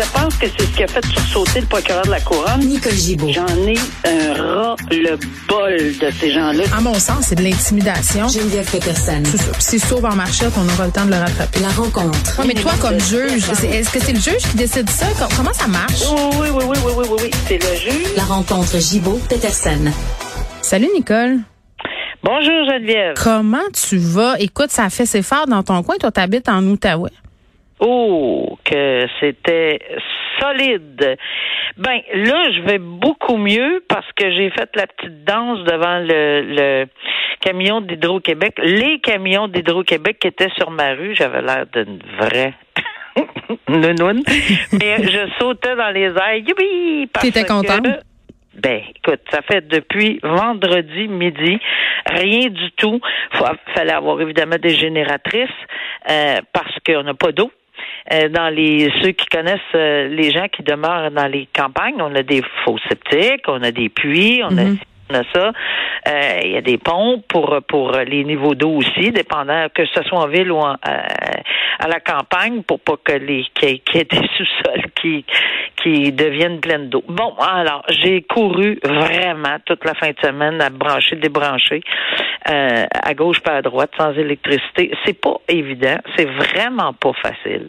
Je pense que c'est ce qui a fait sursauter le procureur de la Couronne. Nicole Gibault. J'en ai un ras le bol de ces gens-là. À mon sens, c'est de l'intimidation. Geneviève Peterson. C'est ça. Sauve en marchette, on aura le temps de le rattraper. La rencontre. Ouais, mais toi, comme juge, est-ce que c'est le juge qui décide ça? Com- Comment ça marche? Oui, oui, oui, oui, oui, oui, oui, oui. C'est le juge. La rencontre Gibault-Peterson. Salut, Nicole. Bonjour, Geneviève. Comment tu vas? Écoute, ça a fait ses phares dans ton coin. Toi, t'habites en Outaouais. Oh, que c'était solide. Ben, là, je vais beaucoup mieux parce que j'ai fait la petite danse devant le, le camion d'Hydro-Québec, les camions d'Hydro-Québec qui étaient sur ma rue. J'avais l'air d'une vraie nounoune. Mais je sautais dans les airs. Youpi! T'étais que- contente? Ben, écoute, ça fait depuis vendredi midi, rien du tout. Il fallait avoir évidemment des génératrices euh, parce qu'on n'a pas d'eau. Euh, dans les ceux qui connaissent euh, les gens qui demeurent dans les campagnes, on a des faux septiques, on a des puits, on a Mhm. On a ça. Euh, Il y a des pompes pour pour les niveaux d'eau aussi, dépendant que ce soit en ville ou en, euh, à la campagne, pour pas que les qu'il y ait- qu'il y ait des sous-sols qui qui deviennent pleines d'eau. Bon, alors j'ai couru vraiment toute la fin de semaine à brancher, débrancher, euh, à gauche pas à droite, sans électricité. C'est pas évident, c'est vraiment pas facile.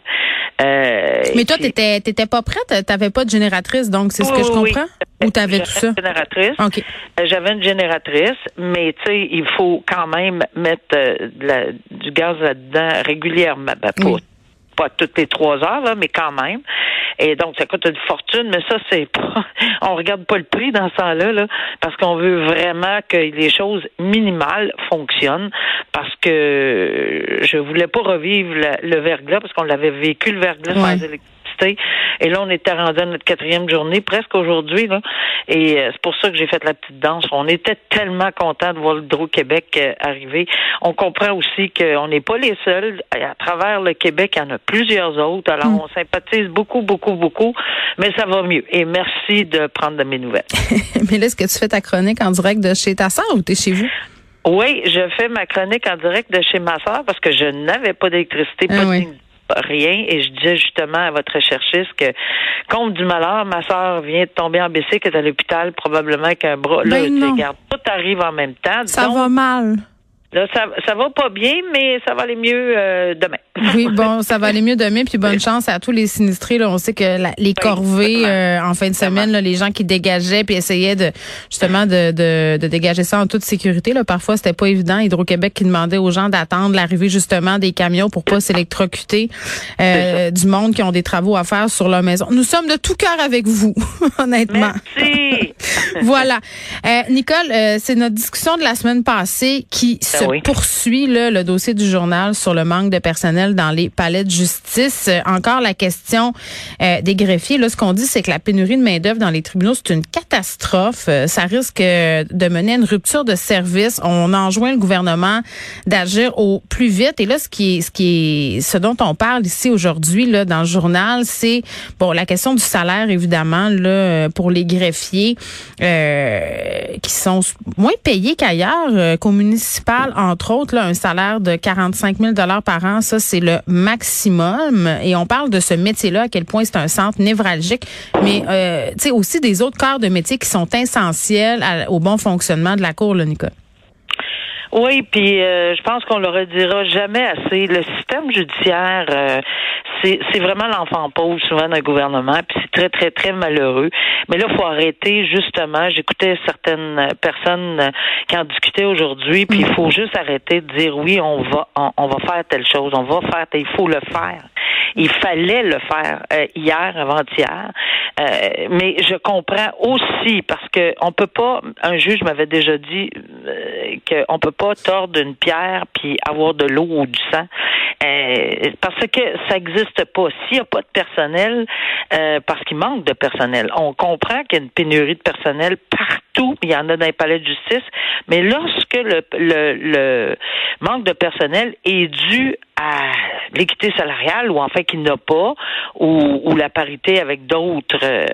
Euh, Mais toi, t'étais, t'étais pas prête? T'avais pas de génératrice, donc c'est ce que je oui, comprends? oui. Ou t'avais J'avais tout ça? Une génératrice. OK. Euh, J'avais une génératrice, mais tu sais, il faut quand même mettre euh, de la- du gaz là-dedans régulièrement. Ben, pas, Oui. pas toutes les trois heures, là, mais quand même. Et donc, ça coûte une fortune, mais ça, c'est pas. On regarde pas le prix dans ce temps-là, là, parce qu'on veut vraiment que les choses minimales fonctionnent. Parce que je voulais pas revivre la- le verglas, parce qu'on l'avait vécu le verglas sans électricité. Et là, on était rendu à notre quatrième journée, presque aujourd'hui. Là. Et euh, c'est pour ça que j'ai fait la petite danse. On était tellement contents de voir le Hydro-Québec euh, arriver. On comprend aussi qu'on n'est pas les seuls. À travers le Québec, il y en a plusieurs autres. Alors, Mm. on sympathise beaucoup, beaucoup, beaucoup. Mais ça va mieux. Et merci de prendre de mes nouvelles. Mais là, est-ce que tu fais ta chronique en direct de chez ta sœur ou t'es chez vous? Oui, je fais ma chronique en direct de chez ma soeur parce que je n'avais pas d'électricité, Ah pas oui. Rien. Et je disais justement à votre recherchiste que, compte du malheur, ma soeur vient de tomber en bicycle, est à l'hôpital, probablement avec un bras. là, Ben tu non. regarde, tout arrive en même temps. Ça Donc, va mal. Là, ça, ça va pas bien, mais ça va aller mieux euh, demain. Oui, bon, ça va aller mieux demain, puis bonne chance à tous les sinistrés. Là. On sait que la- les corvées euh, en fin de semaine, là, les gens qui dégageaient puis essayaient de justement de, de, de dégager ça en toute sécurité. Là. Parfois, c'était pas évident. Hydro-Québec qui demandait aux gens d'attendre l'arrivée justement des camions pour pas s'électrocuter euh, du monde qui ont des travaux à faire sur leur maison. Nous sommes de tout cœur avec vous, honnêtement. Merci. Voilà. Euh, Nicole, euh, c'est notre discussion de la semaine passée qui se oui. poursuit, là, le dossier du journal sur le manque de personnel dans les palais de justice. Euh, encore la question euh, des greffiers. Là, ce qu'on dit, c'est que la pénurie de main-d'œuvre dans les tribunaux, c'est une catastrophe. Euh, ça risque euh, de mener à une rupture de service. On enjoint le gouvernement d'agir au plus vite. Et là, ce qui est, ce qui est, ce dont on parle ici aujourd'hui, là, dans le journal, c'est bon la question du salaire, évidemment, là, pour les greffiers euh, qui sont moins payés qu'ailleurs, euh, qu'au municipal, entre autres, un salaire de 45 000 par an, ça, c'est le maximum. Et on parle de ce métier-là, à quel point c'est un centre névralgique, mais euh, aussi des autres corps de métier qui sont essentiels au bon fonctionnement de la Cour, là. Oui, puis euh, je pense qu'on le redira jamais assez. Le système judiciaire, euh, c'est vraiment l'enfant pauvre souvent d'un gouvernement, puis c'est très très très malheureux. Mais là, faut arrêter justement. J'écoutais certaines personnes euh, qui en discutaient aujourd'hui, puis il faut juste arrêter de dire oui, on va on, on va faire telle chose, on va faire, il faut le faire. Il fallait le faire euh, hier, avant-hier. Euh, mais je comprends aussi parce que on peut pas. Un juge m'avait déjà dit qu'on peut pas tordre une pierre puis avoir de l'eau ou du sang. Euh, parce que ça n'existe pas. S'il n'y a pas de personnel, euh, parce qu'il manque de personnel, on comprend qu'il y a une pénurie de personnel partout. Il y en a dans les palais de justice. Mais lorsque le, manque de personnel est dû à l'équité salariale ou en fait qu'il n'a pas ou, la parité avec d'autres euh,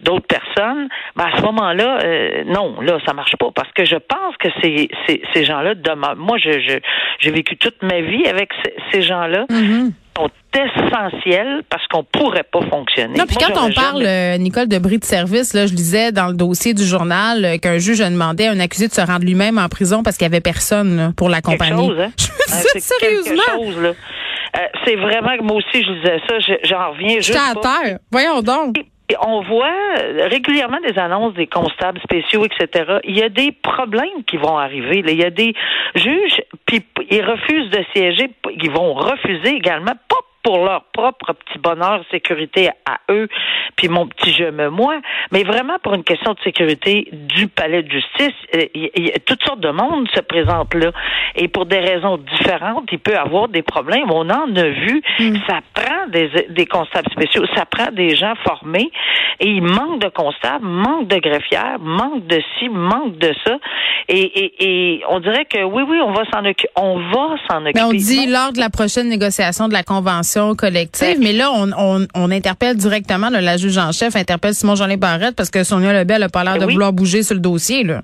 d'autres personnes, ben à ce moment-là, euh, non, là ça marche pas parce que je pense que ces ces, ces gens-là demeurent. Moi, je j'ai vécu toute ma vie avec ces, gens-là. Mhm. Sont essentiels parce qu'on pourrait pas fonctionner. Non, puis quand on parle, jamais- euh, Nicole, de bris de service, là, je lisais dans le dossier du journal euh, qu'un juge a demandé à un accusé de se rendre lui-même en prison parce qu'il y avait personne là, pour l'accompagner. chose, hein? Je me Euh, dis, sérieusement, c'est vraiment que moi aussi je disais ça, je- j'en reviens juste j'étais à pas. terre. Voyons donc. Et On voit régulièrement des annonces des constables spéciaux, etc. Il y a des problèmes qui vont arriver. Il y a des juges, puis ils refusent de siéger. Ils vont refuser également, pour leur propre petit bonheur, sécurité à eux, puis mon petit je me moi, mais vraiment pour une question de sécurité du palais de justice. Euh, il- il- toutes sortes de monde se présentent là. Et pour des raisons différentes, il peut y avoir des problèmes. On en a vu. Ça prend des, des constables spéciaux, ça prend des gens formés. Et il manque de constables, manque de greffières, manque de ci, manque de ça. Et, et, et on dirait que oui, oui, on va s'en occuper. On va s'en occuper. Mais on dit lors de la prochaine négociation de la convention collective, mais là, on, on, on interpelle directement, là, la juge en chef interpelle Simon-Jean Barrette parce que Sonia Lebel n'a pas l'air de Oui. vouloir bouger sur le dossier. Là.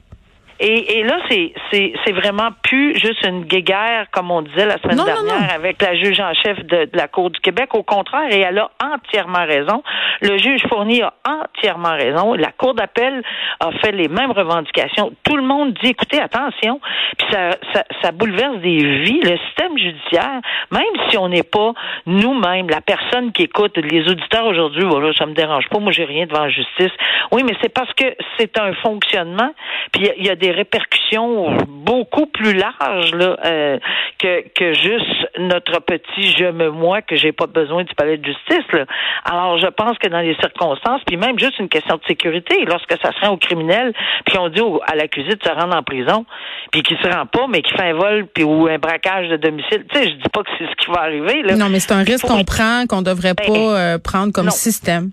Et, et là, c'est, c'est, c'est vraiment plus juste une guéguerre, comme on disait la semaine Non, dernière, non. avec la juge en chef de, de la Cour du Québec. Au contraire, et elle a entièrement raison. Le juge Fournier a entièrement raison. La Cour d'appel a fait les mêmes revendications. Tout le monde dit, écoutez, attention, puis ça, ça, ça bouleverse des vies. Le système judiciaire, même si on n'est pas nous-mêmes, la personne qui écoute, les auditeurs aujourd'hui, voilà, ça me dérange pas, moi j'ai rien devant la justice. Oui, mais c'est parce que c'est un fonctionnement, puis il y a- il y, a des répercussions beaucoup plus larges là, euh, que, que juste notre petit je me moi que j'ai pas besoin du palais de justice. Là. Alors je pense que dans les circonstances, puis même juste une question de sécurité, lorsque ça se rend au criminel, puis on dit au- à l'accusé de se rendre en prison, puis qu'il se rend pas, mais qu'il fait un vol puis ou un braquage de domicile, tu sais, je dis pas que c'est ce qui va arriver. Là. Non, mais c'est un risque qu'on prend, qu'on devrait Ben, pas euh, prendre comme non. système.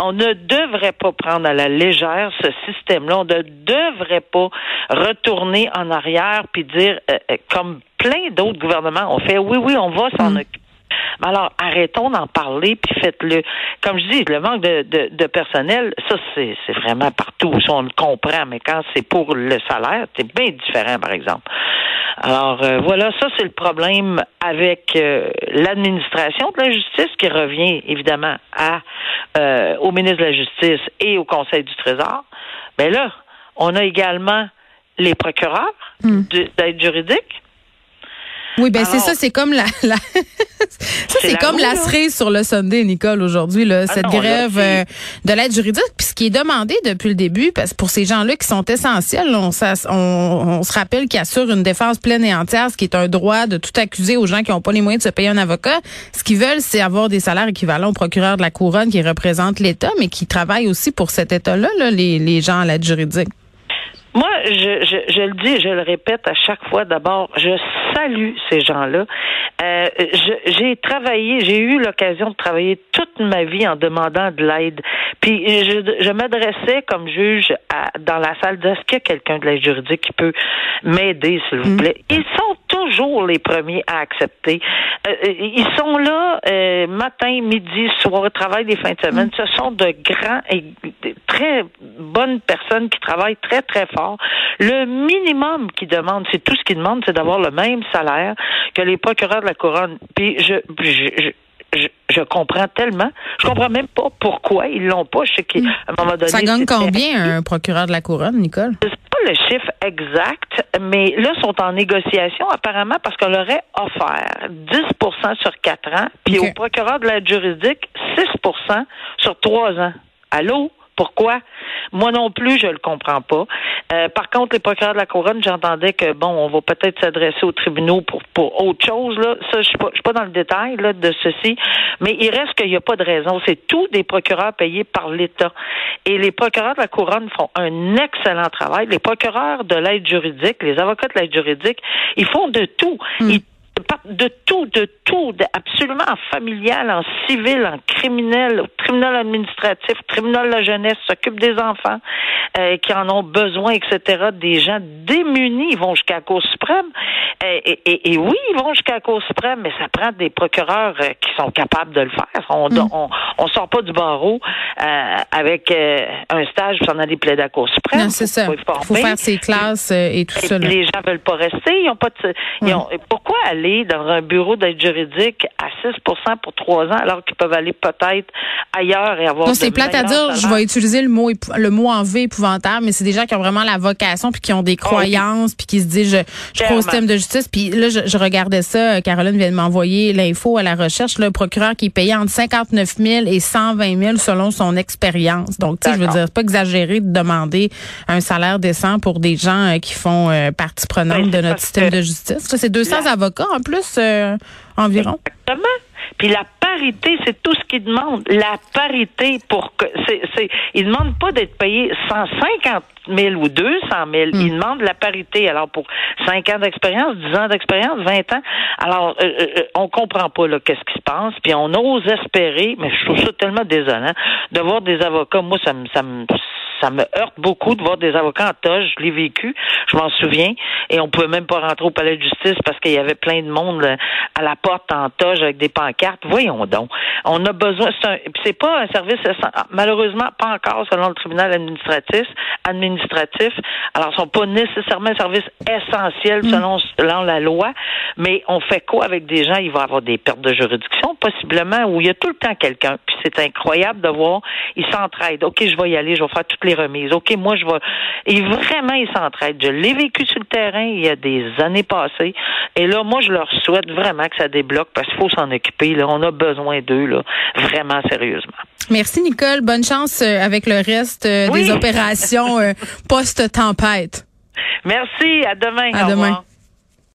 On ne devrait pas prendre à la légère ce système-là. On ne devrait pas retourner en arrière puis dire, euh, euh, comme plein d'autres gouvernements ont fait, oui, oui, on va s'en Mm. occuper. Mais alors, arrêtons d'en parler puis faites-le. Comme je dis, le manque de, de, de personnel, ça, c'est c'est vraiment partout. Ça, on le comprend, mais quand c'est pour le salaire, c'est bien différent, par exemple. Alors, euh, voilà, ça, c'est le problème avec euh, l'administration de la justice qui revient, évidemment, à euh, au ministre de la Justice et au Conseil du Trésor. Mais là, on a également les procureurs Hmm. de- d'aide juridique. Oui, ben c'est ça, c'est comme la, la ça C'est comme roue, la là. cerise sur le Sunday, Nicole, aujourd'hui, là, cette non, là, grève euh, de l'aide juridique, puis ce qui est demandé depuis le début, parce que pour ces gens-là qui sont essentiels, on, on, on se rappelle qu'ils assurent une défense pleine et entière, ce qui est un droit de tout accuser aux gens qui n'ont pas les moyens de se payer un avocat. Ce qu'ils veulent, c'est avoir des salaires équivalents au procureur de la couronne qui représente l'État, mais qui travaille aussi pour cet État-là, là, les, les gens à l'aide juridique. Moi, je, je, je le dis et je le répète à chaque fois. D'abord, je salue ces gens-là. Euh, je- j'ai travaillé, j'ai eu l'occasion de travailler toute ma vie en demandant de l'aide. Puis je, je m'adressais comme juge à, dans la salle de est-ce qu'il y a quelqu'un de l'aide juridique qui peut m'aider, s'il vous plaît. Ils sont toujours les premiers à accepter. Euh, ils sont là euh, matin, midi, soir, travail des fins de semaine. Ce sont de grands et très bonnes personnes qui travaillent très, très fort. Le minimum qu'ils demandent, c'est tout ce qu'ils demandent, c'est d'avoir le même salaire que les procureurs de la couronne. Puis je, je, je je, je comprends tellement. Je comprends même pas pourquoi ils l'ont pas. Je sais qu'à un moment donné. Ça gagne combien un procureur de la couronne, Nicole? Le chiffre exact, mais là, ils sont en négociation apparemment parce qu'on leur a offert 10% sur 4 ans, puis au procureur de l'aide juridique, 6% sur 3 ans. Allô? Pourquoi? Moi non plus, je le comprends pas. Euh, par contre, les procureurs de la couronne, j'entendais que bon, on va peut-être s'adresser aux tribunaux pour pour autre chose là. Ça, je suis pas, je suis pas dans le détail là de ceci, mais il reste qu'il n'y a pas de raison. C'est tous des procureurs payés par l'État. Et les procureurs de la couronne font un excellent travail. Les procureurs de l'aide juridique, les avocats de l'aide juridique, ils font de tout. Ils partent de tout, de tout, de- absolument en familial, en civil, en criminel, au tribunal administratif, au tribunal de la jeunesse, s'occupent des enfants euh, qui en ont besoin, etc. Des gens démunis, ils vont jusqu'à la Cour suprême. Euh, et, et- et oui, ils vont jusqu'à la Cour suprême, mais ça prend des procureurs euh, qui sont capables de le faire. On on, on sort pas du barreau euh, avec euh, un stage pour s'en aller plaider à la Cour suprême. Non, c'est ça. Faut Il faut faire ses classes et tout Et ça. là. les gens veulent pas rester. Ils ont pas de, ils ont- pourquoi aller aller dans un bureau d'aide juridique à 6% pour trois ans, alors qu'ils peuvent aller peut-être ailleurs et avoir. Non, c'est plate à dire. Je vais utiliser le mot le mot en V épouvantable, mais c'est des gens qui ont vraiment la vocation puis qui ont des oh croyances puis qui se disent je, je crois au système de justice. Puis là, je, regardais ça. Caroline vient de m'envoyer l'info à la recherche. Le procureur qui est payé entre 59 000 et 120 000 selon son expérience. Donc, tu sais, je veux dire, c'est pas exagéré de demander un salaire décent pour des gens euh, qui font euh, partie prenante ben, de notre système de justice. C'est 200 avocats en plus euh, environ. Exactement. Puis la parité, c'est tout ce qu'ils demandent. La parité pour que c'est, c'est, ils demandent pas d'être payés 150 000 ou 200 000. Hmm. Ils demandent la parité. Alors pour 5 ans d'expérience, 10 ans d'expérience, 20 ans. Alors euh, euh, on comprend pas là qu'est-ce qui se passe. Puis on ose espérer, mais je trouve ça tellement désolant de voir des avocats. Moi, ça me, ça me ça me heurte beaucoup de voir des avocats en toge. Je l'ai vécu, je m'en souviens. Et on pouvait même pas rentrer au palais de justice parce qu'il y avait plein de monde à la porte en toge avec des pancartes. Voyons donc. On a besoin. C'est pas un service malheureusement pas encore selon le tribunal administratif. Administratif. Alors, ce sont pas nécessairement un service essentiel mm. selon, selon la loi. Mais on fait quoi avec des gens? Il va avoir des pertes de juridiction possiblement où il y a tout le temps quelqu'un. Puis c'est incroyable de voir. Ils s'entraident. Ok, je vais y aller. Je vais faire toutes les remises. OK, moi, je vais. Et vraiment, ils s'entraident. Je l'ai vécu sur le terrain il y a des années passées. Et là, moi, je leur souhaite vraiment que ça débloque parce qu'il faut s'en occuper. Là. On a besoin d'eux, là, vraiment sérieusement. Merci, Nicole. Bonne chance euh, avec le reste euh, des opérations euh, post-tempête. Merci. À demain. À demain.